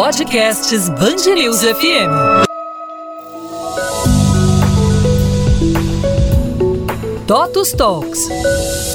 Podcasts News FM. Totus Talks.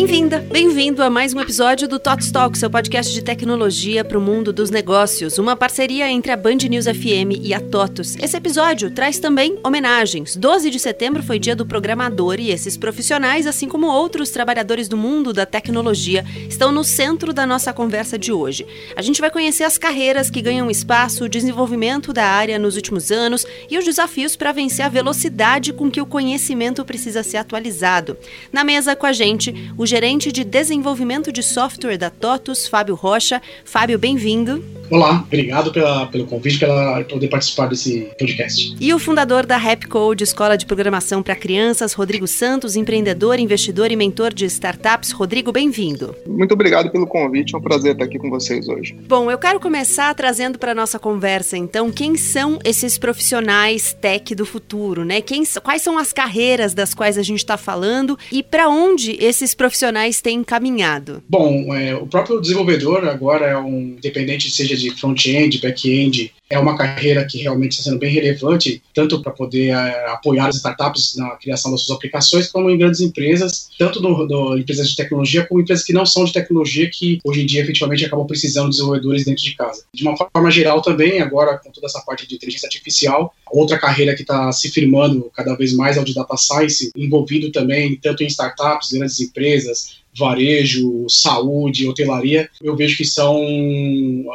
Bem-vinda, bem-vindo a mais um episódio do Tots Talk, seu podcast de tecnologia para o mundo dos negócios, uma parceria entre a Band News FM e a TOTUS. Esse episódio traz também homenagens. 12 de setembro foi dia do programador e esses profissionais, assim como outros trabalhadores do mundo da tecnologia, estão no centro da nossa conversa de hoje. A gente vai conhecer as carreiras que ganham espaço, o desenvolvimento da área nos últimos anos e os desafios para vencer a velocidade com que o conhecimento precisa ser atualizado. Na mesa com a gente, o gerente de desenvolvimento de software da TOTUS, Fábio Rocha. Fábio, bem-vindo. Olá, obrigado pela, pelo convite, pela poder participar desse podcast. E o fundador da Rapcode, Escola de Programação para Crianças, Rodrigo Santos, empreendedor, investidor e mentor de startups. Rodrigo, bem-vindo. Muito obrigado pelo convite, é um prazer estar aqui com vocês hoje. Bom, eu quero começar trazendo para nossa conversa, então, quem são esses profissionais tech do futuro, né? Quem, quais são as carreiras das quais a gente está falando e para onde esses profissionais têm caminhado? Bom, é, o próprio desenvolvedor agora é um, independente seja de front-end, back-end, é uma carreira que realmente está sendo bem relevante, tanto para poder é, apoiar as startups na criação das suas aplicações, como em grandes empresas, tanto no, no, empresas de tecnologia, como empresas que não são de tecnologia, que hoje em dia efetivamente acabam precisando de desenvolvedores dentro de casa. De uma forma geral também, agora com toda essa parte de inteligência artificial, outra carreira que está se firmando cada vez mais é o de data science, envolvido também tanto em startups, grandes empresas, varejo, saúde, hotelaria, eu vejo que são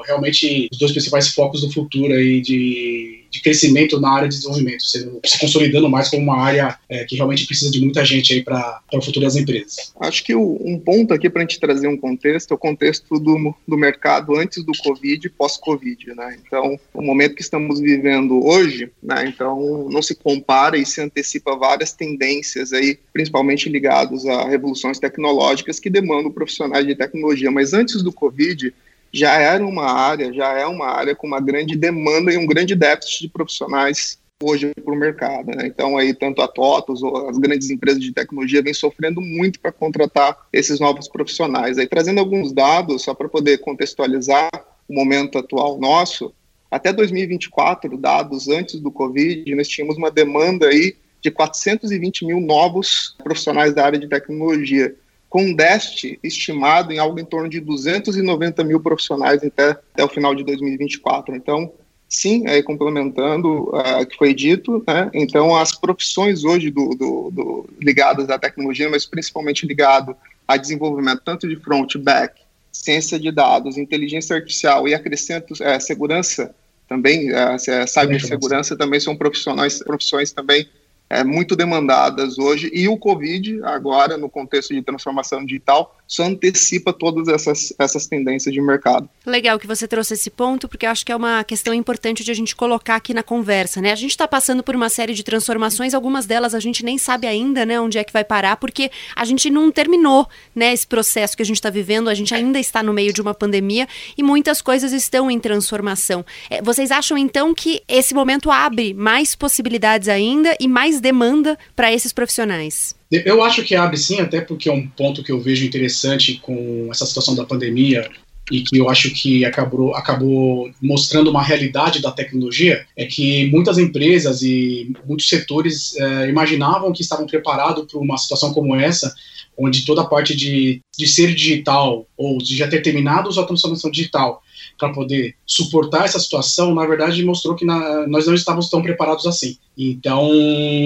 realmente os dois principais focos do futuro aí de de crescimento na área de desenvolvimento, se, se consolidando mais como uma área é, que realmente precisa de muita gente aí para o futuro das empresas. Acho que o, um ponto aqui para a gente trazer um contexto é o contexto do, do mercado antes do Covid e pós-Covid, né? Então, o momento que estamos vivendo hoje, né? Então, não se compara e se antecipa várias tendências aí, principalmente ligados a revoluções tecnológicas que demandam profissionais de tecnologia. Mas antes do Covid, já era uma área, já é uma área com uma grande demanda e um grande déficit de profissionais hoje para o mercado. Né? Então, aí, tanto a TOTOS ou as grandes empresas de tecnologia vêm sofrendo muito para contratar esses novos profissionais. Aí, trazendo alguns dados, só para poder contextualizar o momento atual nosso, até 2024, dados antes do Covid, nós tínhamos uma demanda aí de 420 mil novos profissionais da área de tecnologia com um déficit estimado em algo em torno de 290 mil profissionais até, até o final de 2024. Então, sim, é, complementando uh, o que foi dito, né, então as profissões hoje do, do, do, ligadas à tecnologia, mas principalmente ligado a desenvolvimento tanto de front, back, ciência de dados, inteligência artificial e acrescento é, segurança também, é, cibersegurança também são profissionais, profissões também é, muito demandadas hoje, e o Covid, agora, no contexto de transformação digital, só antecipa todas essas, essas tendências de mercado. Legal que você trouxe esse ponto, porque acho que é uma questão importante de a gente colocar aqui na conversa, né? A gente está passando por uma série de transformações, algumas delas a gente nem sabe ainda, né, onde é que vai parar, porque a gente não terminou, né, esse processo que a gente está vivendo, a gente ainda está no meio de uma pandemia e muitas coisas estão em transformação. É, vocês acham, então, que esse momento abre mais possibilidades ainda e mais demanda para esses profissionais? Eu acho que abre sim, até porque é um ponto que eu vejo interessante com essa situação da pandemia e que eu acho que acabou, acabou mostrando uma realidade da tecnologia, é que muitas empresas e muitos setores é, imaginavam que estavam preparados para uma situação como essa, onde toda a parte de, de ser digital ou de já ter terminado a transformação digital para poder suportar essa situação, na verdade mostrou que na, nós não estávamos tão preparados assim. Então,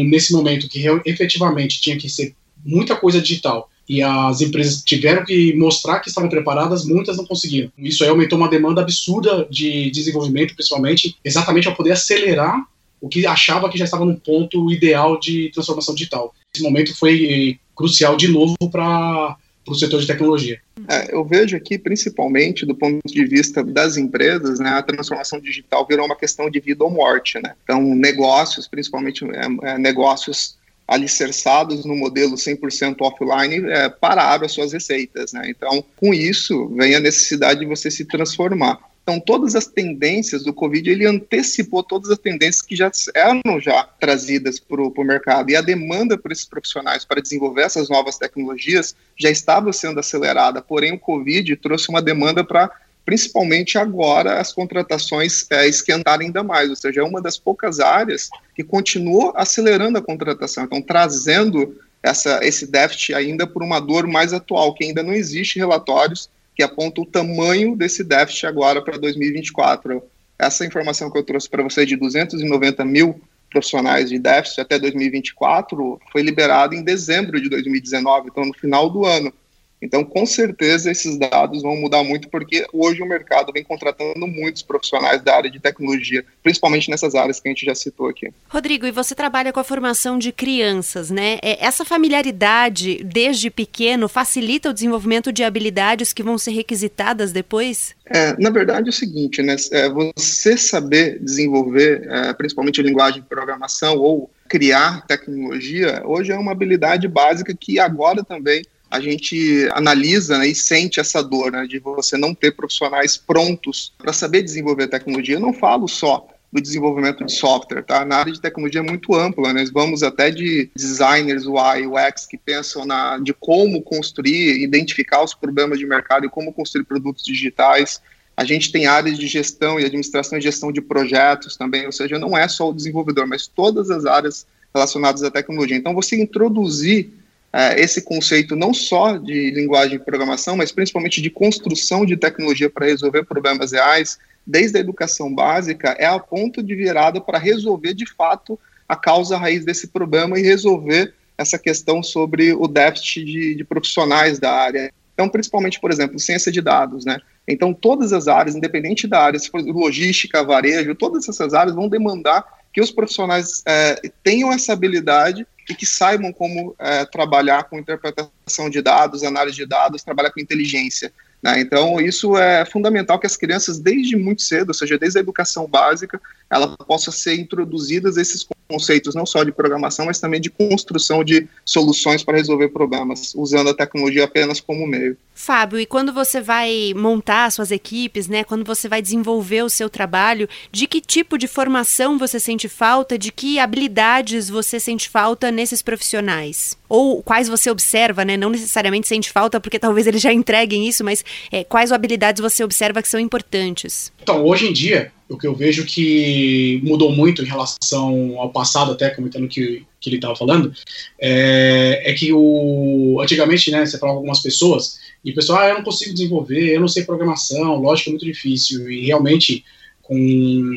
nesse momento que efetivamente tinha que ser muita coisa digital e as empresas tiveram que mostrar que estavam preparadas, muitas não conseguiram. Isso aí aumentou uma demanda absurda de desenvolvimento, principalmente, exatamente para poder acelerar o que achava que já estava no ponto ideal de transformação digital. Esse momento foi crucial de novo para o setor de tecnologia. É, eu vejo aqui, principalmente do ponto de vista das empresas, né, a transformação digital virou uma questão de vida ou morte. Né? Então, negócios, principalmente é, é, negócios alicerçados no modelo 100% offline, é, pararam as suas receitas. Né? Então, com isso, vem a necessidade de você se transformar. Então, todas as tendências do Covid, ele antecipou todas as tendências que já eram já trazidas para o mercado. E a demanda por esses profissionais para desenvolver essas novas tecnologias já estava sendo acelerada. Porém, o Covid trouxe uma demanda para principalmente agora as contratações é, esquentarem ainda mais, ou seja, é uma das poucas áreas que continuou acelerando a contratação, então trazendo essa, esse déficit ainda por uma dor mais atual, que ainda não existe relatórios que apontam o tamanho desse déficit agora para 2024. Essa informação que eu trouxe para vocês de 290 mil profissionais de déficit até 2024 foi liberada em dezembro de 2019, então no final do ano. Então, com certeza, esses dados vão mudar muito, porque hoje o mercado vem contratando muitos profissionais da área de tecnologia, principalmente nessas áreas que a gente já citou aqui. Rodrigo, e você trabalha com a formação de crianças, né? É, essa familiaridade, desde pequeno, facilita o desenvolvimento de habilidades que vão ser requisitadas depois? É, na verdade, é o seguinte, né? É, você saber desenvolver, é, principalmente a linguagem de programação ou criar tecnologia, hoje é uma habilidade básica que agora também a gente analisa né, e sente essa dor né, de você não ter profissionais prontos para saber desenvolver tecnologia. Eu não falo só do desenvolvimento de software, tá? Na área de tecnologia é muito ampla, nós vamos até de designers UI, UX que pensam na de como construir, identificar os problemas de mercado e como construir produtos digitais. A gente tem áreas de gestão e administração e gestão de projetos também, ou seja, não é só o desenvolvedor, mas todas as áreas relacionadas à tecnologia. Então, você introduzir é, esse conceito não só de linguagem de programação, mas principalmente de construção de tecnologia para resolver problemas reais, desde a educação básica, é a ponto de virada para resolver de fato a causa raiz desse problema e resolver essa questão sobre o déficit de, de profissionais da área. Então, principalmente, por exemplo, ciência de dados, né? Então, todas as áreas, independente da área, se for logística, varejo, todas essas áreas vão demandar que os profissionais é, tenham essa habilidade e que saibam como é, trabalhar com interpretação de dados, análise de dados, trabalhar com inteligência. Né? Então, isso é fundamental que as crianças, desde muito cedo, ou seja, desde a educação básica, ela possa ser introduzidas esses conceitos não só de programação, mas também de construção de soluções para resolver problemas, usando a tecnologia apenas como meio. Fábio, e quando você vai montar suas equipes, né, quando você vai desenvolver o seu trabalho, de que tipo de formação você sente falta, de que habilidades você sente falta nesses profissionais? Ou quais você observa, né, não necessariamente sente falta, porque talvez eles já entreguem isso, mas é, quais habilidades você observa que são importantes? Então, hoje em dia, o que eu vejo que mudou muito em relação ao passado, até comentando que, que ele estava falando, é, é, que o antigamente, né, você falava com algumas pessoas e o pessoal, ah, eu não consigo desenvolver, eu não sei programação, lógico, é muito difícil. E realmente com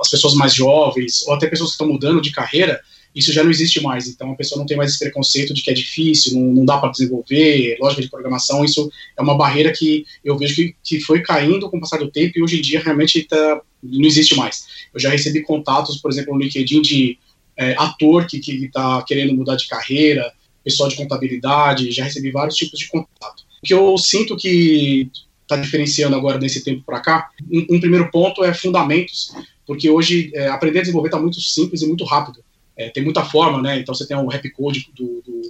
as pessoas mais jovens ou até pessoas que estão mudando de carreira, isso já não existe mais. Então a pessoa não tem mais esse preconceito de que é difícil, não, não dá para desenvolver, lógica de programação. Isso é uma barreira que eu vejo que, que foi caindo com o passar do tempo e hoje em dia realmente tá, não existe mais. Eu já recebi contatos, por exemplo, no LinkedIn de é, ator que está que querendo mudar de carreira, pessoal de contabilidade, já recebi vários tipos de contato. O que eu sinto que está diferenciando agora desse tempo para cá, um, um, primeiro ponto é fundamentos, porque hoje é, aprender a desenvolver está muito simples e muito rápido. É, tem muita forma, né? Então você tem o rap code do, do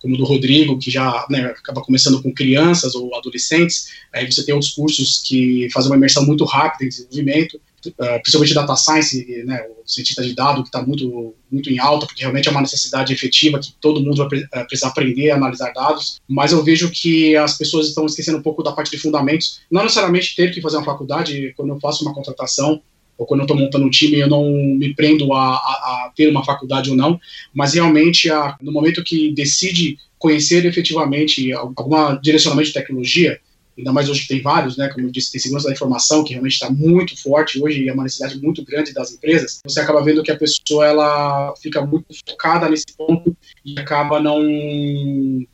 como do Rodrigo, que já né, acaba começando com crianças ou adolescentes. Aí você tem outros cursos que fazem uma imersão muito rápida em desenvolvimento. Uh, principalmente data science, né, o cientista de dados que está muito, muito em alta, porque realmente é uma necessidade efetiva que todo mundo vai uh, precisar aprender a analisar dados, mas eu vejo que as pessoas estão esquecendo um pouco da parte de fundamentos, não necessariamente ter que fazer uma faculdade, quando eu faço uma contratação, ou quando eu estou montando um time, eu não me prendo a, a, a, ter uma faculdade ou não, mas realmente a, no momento que decide conhecer efetivamente algum direcionamento de tecnologia, ainda mais hoje que tem vários, né, como eu disse, tem segurança da informação, que realmente está muito forte hoje e é uma necessidade muito grande das empresas, você acaba vendo que a pessoa ela fica muito focada nesse ponto e acaba não,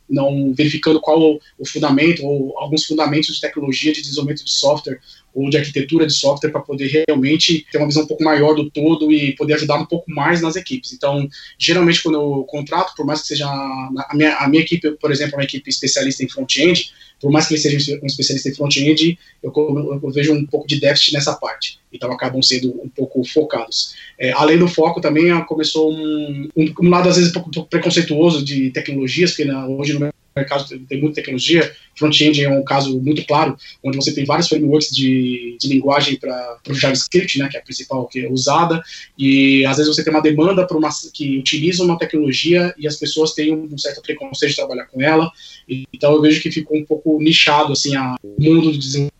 não verificando qual o, fundamento ou alguns fundamentos de tecnologia, de desenvolvimento de software ou de arquitetura de software para poder realmente ter uma visão um pouco maior do todo e poder ajudar um pouco mais nas equipes. Então, geralmente quando eu contrato, por mais que seja a minha, a minha equipe, por exemplo, uma equipe especialista em front-end, por mais que ele seja um especialista em front-end, eu, eu, vejo um pouco de déficit nessa parte. Então, acabam sendo um pouco focados. É, além do foco, também começou um, um, um, lado, às vezes, um pouco preconceituoso de tecnologias, porque na, hoje no mercado tem muita tecnologia, front-end é um caso muito claro, onde você tem vários frameworks de, de linguagem para o JavaScript, né, que é a principal que é usada, e às vezes você tem uma demanda para uma que utiliza uma tecnologia e as pessoas têm um certo preconceito de trabalhar com ela, então eu vejo que ficou um pouco nichado assim a, o mundo do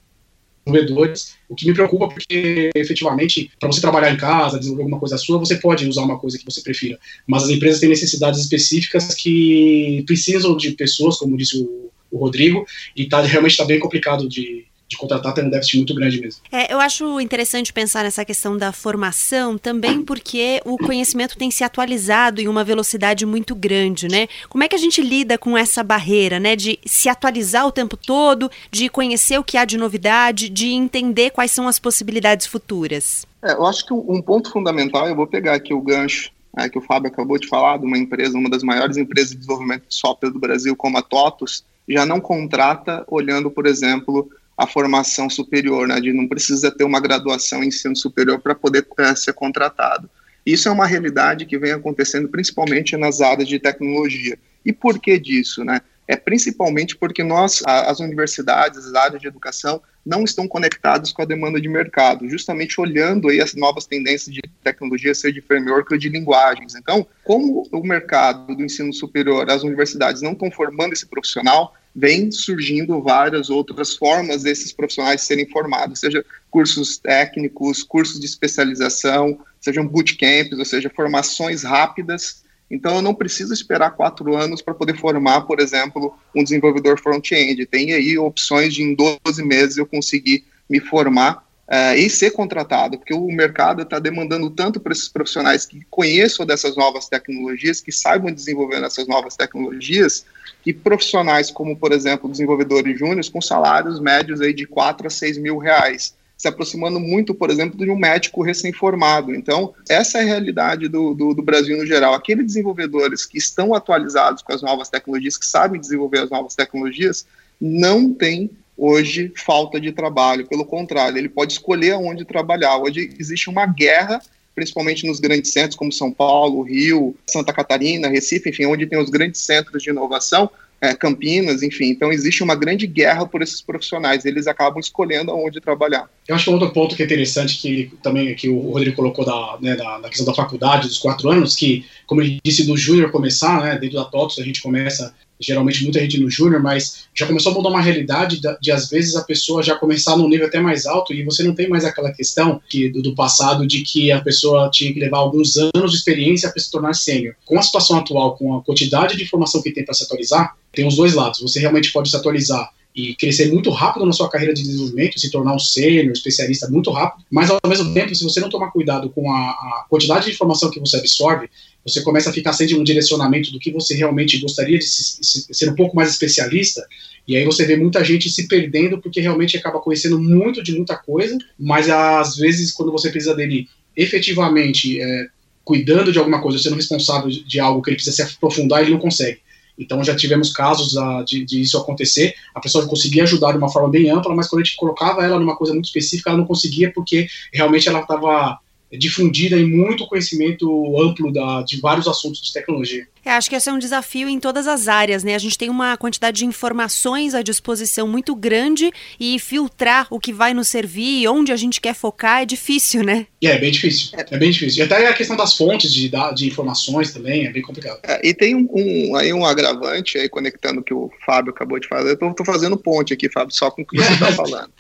desenvolvedores, o que me preocupa porque efetivamente para você trabalhar em casa, desenvolver alguma coisa sua, você pode usar uma coisa que você prefira, mas as empresas têm necessidades específicas que precisam de pessoas, como disse o, o Rodrigo, e tá, realmente está bem complicado de, de contratar tem um déficit muito grande mesmo. É, eu acho interessante pensar nessa questão da formação também porque o conhecimento tem se atualizado em uma velocidade muito grande, né? Como é que a gente lida com essa barreira, né? De se atualizar o tempo todo, de conhecer o que há de novidade, de entender quais são as possibilidades futuras? É, eu acho que um ponto fundamental, eu vou pegar aqui o gancho é, que o Fábio acabou de falar, de uma empresa, uma das maiores empresas de desenvolvimento de software do Brasil, como a TOTUS, já não contrata olhando, por exemplo, a formação superior, né, de não precisa ter uma graduação em ensino superior para poder é, ser contratado. Isso é uma realidade que vem acontecendo principalmente nas áreas de tecnologia. E por que disso, né? É principalmente porque nós, as universidades, as áreas de educação, não estão conectadas com a demanda de mercado, justamente olhando aí as novas tendências de tecnologia, seja de framework ou de linguagens. Então, como o mercado do ensino superior, as universidades não estão formando esse profissional, vem surgindo várias outras formas desses profissionais serem formados, seja cursos técnicos, cursos de especialização, sejam bootcamps, ou seja, formações rápidas. Então, eu não preciso esperar quatro anos para poder formar, por exemplo, um desenvolvedor front-end. Tem aí opções de em 12 meses eu conseguir me formar uh, e ser contratado, porque o mercado está demandando tanto para esses profissionais que conheçam dessas novas tecnologias, que saibam desenvolver essas novas tecnologias, que profissionais como, por exemplo, desenvolvedores júniores com salários médios aí de 4 a 6 mil reais, se aproximando muito, por exemplo, de um médico recém-formado. Então, essa é a realidade do, do, do, Brasil no geral. Aqueles desenvolvedores que estão atualizados com as novas tecnologias, que sabem desenvolver as novas tecnologias, não têm hoje falta de trabalho. Pelo contrário, ele pode escolher aonde trabalhar. Hoje existe uma guerra principalmente nos grandes centros como São Paulo, Rio, Santa Catarina, Recife, enfim, onde tem os grandes centros de inovação, é, Campinas, enfim. Então existe uma grande guerra por esses profissionais. Eles acabam escolhendo aonde trabalhar. Eu acho que outro ponto que é interessante que também que o Rodrigo colocou da, né, da, da, questão da faculdade dos quatro anos, que como ele disse do júnior começar, né, dentro da TOTS a gente começa geralmente muita gente no júnior, mas já começou a mudar uma realidade de, de, às vezes a pessoa já começar num nível até mais alto e você não tem mais aquela questão que, do, do passado de que a pessoa tinha que levar alguns anos de experiência para se tornar sênior. Com a situação atual, com a quantidade de informação que tem para se atualizar, tem os dois lados. Você realmente pode se atualizar e crescer muito rápido na sua carreira de desenvolvimento, se tornar um sênior, especialista muito rápido, mas ao mesmo tempo, se você não tomar cuidado com a, a, quantidade de informação que você absorve, você começa a ficar sem um direcionamento do que você realmente gostaria de se, se, ser um pouco mais especialista, e aí você vê muita gente se perdendo porque realmente acaba conhecendo muito de muita coisa, mas às vezes quando você precisa dele efetivamente é, cuidando de alguma coisa, sendo responsável de algo que ele precisa se aprofundar, ele não consegue. Então já tivemos casos uh, de, de, isso acontecer, a pessoa conseguia ajudar de uma forma bem ampla, mas quando a gente colocava ela numa coisa muito específica, ela não conseguia porque realmente ela estava difundida em muito conhecimento amplo da, de vários assuntos de tecnologia. É, acho que esse é um desafio em todas as áreas, né? A gente tem uma quantidade de informações à disposição muito grande e filtrar o que vai nos servir e onde a gente quer focar é difícil, né? É, é bem difícil. É bem difícil. E até a questão das fontes de, de informações também é bem complicado. É, e tem um, um, aí um agravante aí, conectando o que o Fábio acabou de falar. Eu tô, tô fazendo ponte aqui, Fábio, só com o que você está falando.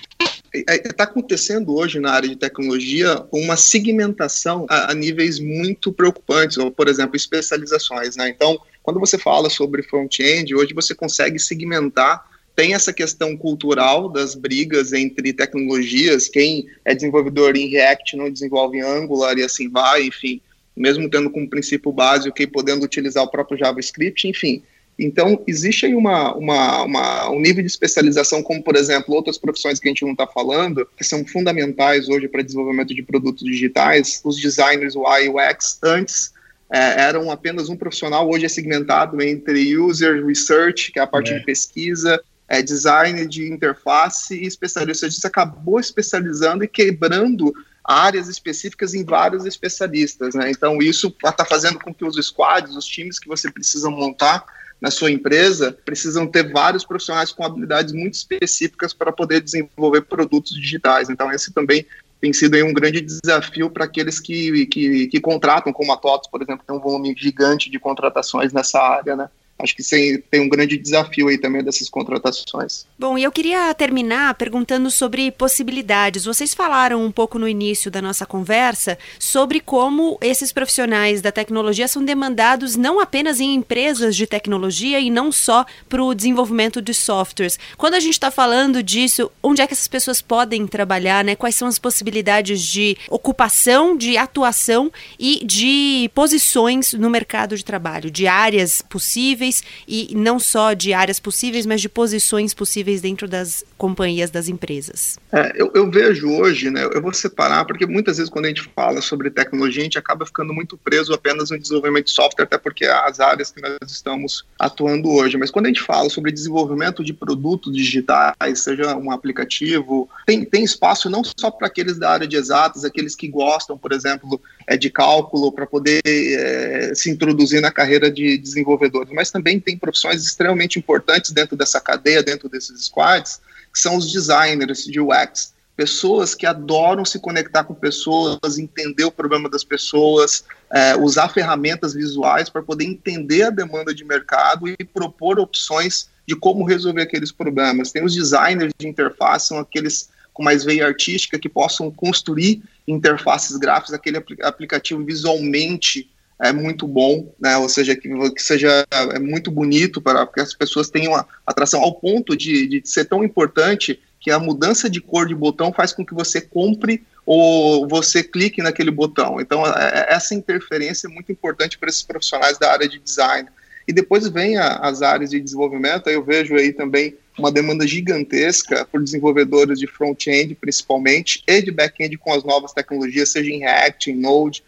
Está é, é, acontecendo hoje na área de tecnologia uma segmentação a, a níveis muito preocupantes, ou, por exemplo, especializações. Né? Então, quando você fala sobre front-end, hoje você consegue segmentar tem essa questão cultural das brigas entre tecnologias, quem é desenvolvedor em React não desenvolve em Angular e assim vai, enfim, mesmo tendo como princípio básico e podendo utilizar o próprio JavaScript, enfim. Então, existe aí uma, uma, uma, um nível de especialização, como, por exemplo, outras profissões que a gente não está falando, que são fundamentais hoje para desenvolvimento de produtos digitais. Os designers UI e UX, antes, é, eram apenas um profissional, hoje é segmentado entre user research, que é a parte é. de pesquisa, é, design de interface e especialista. Isso acabou especializando e quebrando áreas específicas em vários especialistas. Né? Então, isso está fazendo com que os squads, os times que você precisa montar, na sua empresa, precisam ter vários profissionais com habilidades muito específicas para poder desenvolver produtos digitais. Então, esse também tem sido um grande desafio para aqueles que, que, que, contratam, como a TOTS, por exemplo, tem um volume gigante de contratações nessa área, né? Acho que tem um grande desafio aí também dessas contratações. Bom, e eu queria terminar perguntando sobre possibilidades. Vocês falaram um pouco no início da nossa conversa sobre como esses profissionais da tecnologia são demandados não apenas em empresas de tecnologia e não só para o desenvolvimento de softwares. Quando a gente está falando disso, onde é que essas pessoas podem trabalhar, né? Quais são as possibilidades de ocupação, de atuação e de posições no mercado de trabalho, de áreas possíveis possíveis e não só de áreas possíveis, mas de posições possíveis dentro das companhias, das empresas? É, eu, eu, vejo hoje, né, eu vou separar, porque muitas vezes quando a gente fala sobre tecnologia, a gente acaba ficando muito preso apenas no desenvolvimento de software, até porque as áreas que nós estamos atuando hoje. Mas quando a gente fala sobre desenvolvimento de produtos digitais, seja um aplicativo, tem, tem espaço não só para aqueles da área de exatas, aqueles que gostam, por exemplo, é, de cálculo, para poder é, se introduzir na carreira de desenvolvedores, mas também tem profissões extremamente importantes dentro dessa cadeia, dentro desses squads, que são os designers de UX. Pessoas que adoram se conectar com pessoas, entender o problema das pessoas, é, usar ferramentas visuais para poder entender a demanda de mercado e propor opções de como resolver aqueles problemas. Tem os designers de interface, são aqueles com mais veia artística que possam construir interfaces gráficas, aquele aplicativo visualmente é muito bom, né? Ou seja, que, que seja é muito bonito para que as pessoas tenham atração ao ponto de, de ser tão importante que a mudança de cor de botão faz com que você compre ou você clique naquele botão. Então, é, é essa interferência é muito importante para esses profissionais da área de design. E depois vem a, as áreas de desenvolvimento, eu vejo aí também uma demanda gigantesca por desenvolvedores de front-end, principalmente, e de back-end com as novas tecnologias, seja em React, em Node,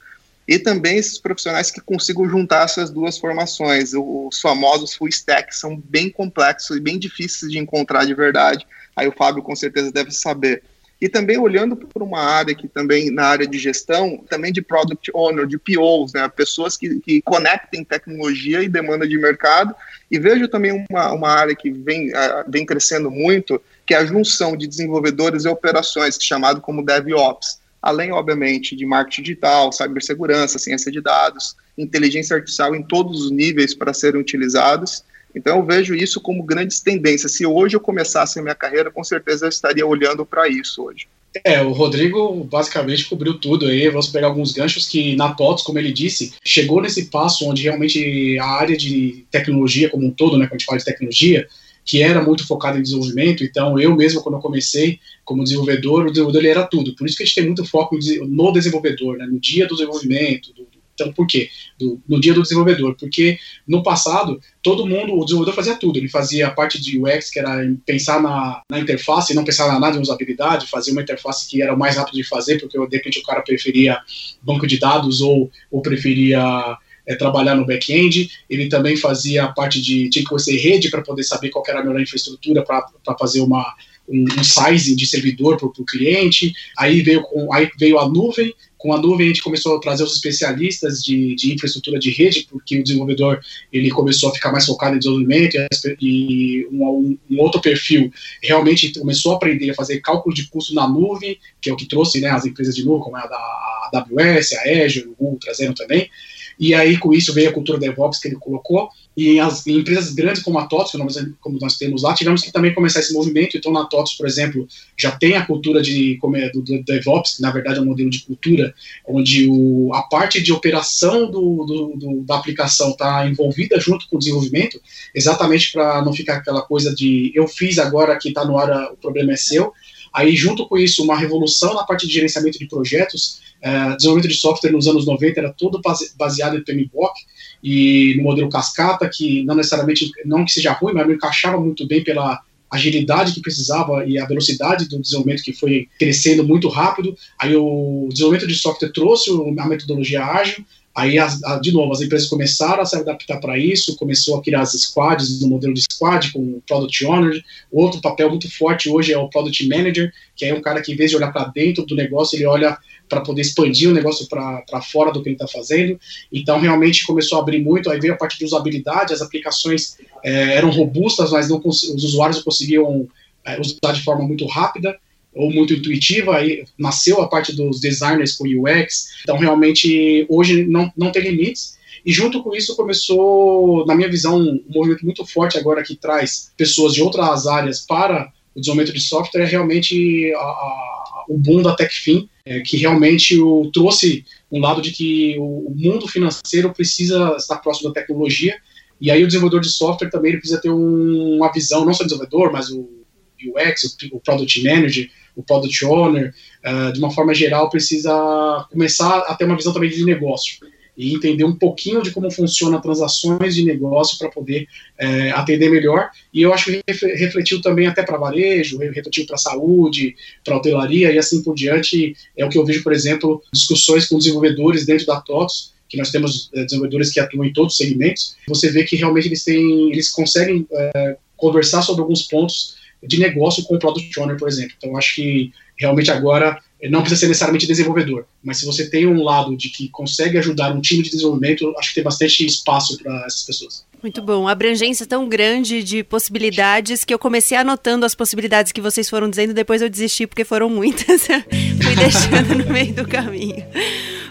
e também esses profissionais que consigam juntar essas duas formações. Os famosos full stack são bem complexos e bem difíceis de encontrar de verdade. Aí o Fábio com certeza deve saber. E também olhando por uma área que também na área de gestão, também de product owner, de POs, né, pessoas que, que conectem tecnologia e demanda de mercado. E vejo também uma, uma área que vem, uh, vem crescendo muito, que é a junção de desenvolvedores e operações, chamado como DevOps além, obviamente, de marketing digital, cibersegurança, ciência de dados, inteligência artificial em todos os níveis para serem utilizados. Então, eu vejo isso como grandes tendências. Se hoje eu começasse a minha carreira, com certeza eu estaria olhando para isso hoje. É, o Rodrigo basicamente cobriu tudo aí. Vamos pegar alguns ganchos que na TOTS, como ele disse, chegou nesse passo onde realmente a área de tecnologia como um todo, né, quando a gente fala de tecnologia, que era muito focado em desenvolvimento, então eu mesmo, quando eu comecei como desenvolvedor, o desenvolvedor era tudo. Por isso que a gente tem muito foco no desenvolvedor, né, no dia do desenvolvimento. Do, então, por quê? Do, no dia do desenvolvedor. Porque no passado, todo mundo, o desenvolvedor fazia tudo. Ele fazia a parte de UX, que era pensar na, na interface, não pensar na nada em usabilidade, fazer uma interface que era o mais rápido de fazer, porque de repente o cara preferia banco de dados ou, ou preferia é, trabalhar no back-end, ele também fazia a parte de, tinha que conhecer rede para poder saber qual era a melhor infraestrutura para fazer uma, um, um size de servidor para o cliente, aí veio, com, aí veio a nuvem, com a nuvem a gente começou a trazer os especialistas de, de infraestrutura de rede, porque o desenvolvedor ele começou a ficar mais focado em desenvolvimento e um, um, outro perfil realmente começou a aprender a fazer cálculo de custo na nuvem, que é o que trouxe né, as empresas de nuvem, como a da AWS, a Azure, o Google trazendo também, e aí, com isso, veio a cultura DevOps que ele colocou. E as em empresas grandes como a TOTS, como nós temos lá, tivemos que também começar esse movimento. Então, na TOTS, por exemplo, já tem a cultura de, do, do DevOps, que na verdade é um modelo de cultura, onde o, a parte de operação do, do da aplicação está envolvida junto com o desenvolvimento, exatamente para não ficar aquela coisa de eu fiz agora que está no ar, o problema é seu. Aí, junto com isso, uma revolução na parte de gerenciamento de projetos, é, desenvolvimento de software nos anos 90 era todo baseado em PMBOK e no modelo cascata, que não necessariamente, não que seja ruim, mas não encaixava muito bem pela agilidade que precisava e a velocidade do desenvolvimento que foi crescendo muito rápido. Aí o desenvolvimento de software trouxe a metodologia ágil, Aí, a, de novo, as empresas começaram a se adaptar para isso, começou a criar as squads no modelo de squad, com o Product Owner. Outro papel muito forte hoje é o Product Manager, que é um cara que, em vez de olhar para dentro do negócio, ele olha para poder expandir o negócio para fora do que ele está fazendo. Então, realmente começou a abrir muito. Aí veio a parte de usabilidade, as aplicações é, eram robustas, mas não, os usuários não conseguiam é, usar de forma muito rápida ou muito intuitiva, aí nasceu a parte dos designers com UX, então realmente hoje não, não tem limites, e junto com isso começou, na minha visão, um movimento muito forte agora que traz pessoas de outras áreas para o desenvolvimento de software, é realmente a, a, o boom da TechFin, é, que realmente o, trouxe um lado de que o, o, mundo financeiro precisa estar próximo da tecnologia, e aí o desenvolvedor de software também precisa ter um, uma visão, não só desenvolvedor, mas o UX, o, o Product Manager, o Product Owner, uh, de uma forma geral, precisa começar a ter uma visão também de negócio e entender um pouquinho de como funcionam transações de negócio para poder é, atender melhor. E eu acho que refletiu também até para varejo, refletiu para saúde, para hotelaria e assim por diante. É o que eu vejo, por exemplo, discussões com desenvolvedores dentro da TOTS, que nós temos é, desenvolvedores que atuam em todos os segmentos. Você vê que realmente eles têm, eles conseguem é, conversar sobre alguns pontos de negócio com o Product Owner, por exemplo. Então, acho que realmente agora não precisa ser necessariamente desenvolvedor, mas se você tem um lado de que consegue ajudar um time de desenvolvimento, acho que tem bastante espaço para essas pessoas. Muito bom. Abrangência tão grande de possibilidades que eu comecei anotando as possibilidades que vocês foram dizendo, depois eu desisti porque foram muitas. Fui deixando no meio do caminho.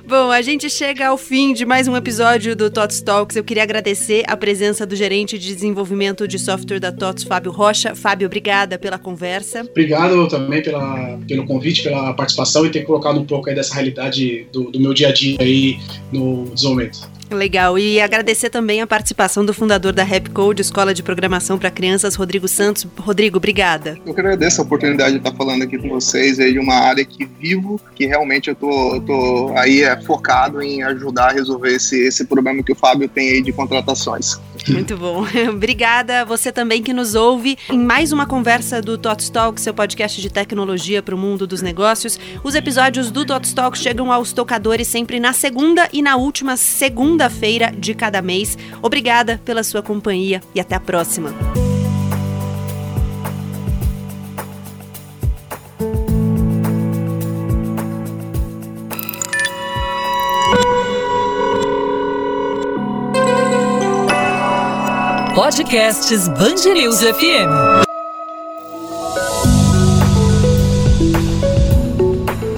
Bom, a gente chega ao fim de mais um episódio do TOTS Talks. Eu queria agradecer a presença do gerente de desenvolvimento de software da TOTS, Fábio Rocha. Fábio, obrigada pela conversa. Obrigado também pela, pelo convite, pela participação e ter colocado um pouco aí dessa realidade do, do meu dia a dia aí no desenvolvimento. Legal. E agradecer também a participação do fundador da Rapcode, Escola de Programação para Crianças, Rodrigo Santos. Rodrigo, obrigada. Eu que agradeço a oportunidade de estar falando aqui com vocês aí de uma área que vivo, que realmente eu tô, tô aí é, focado em ajudar a resolver esse, esse problema que o Fábio tem aí de contratações. Muito bom. Obrigada você também que nos ouve em mais uma conversa do TOTS Talk, seu podcast de tecnologia para o mundo dos negócios. Os episódios do TOTS Talk chegam aos tocadores sempre na segunda e na última segunda-feira de cada mês. Obrigada pela sua companhia e até a próxima. Podcasts Bangerils FM.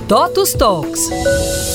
Totus Talks.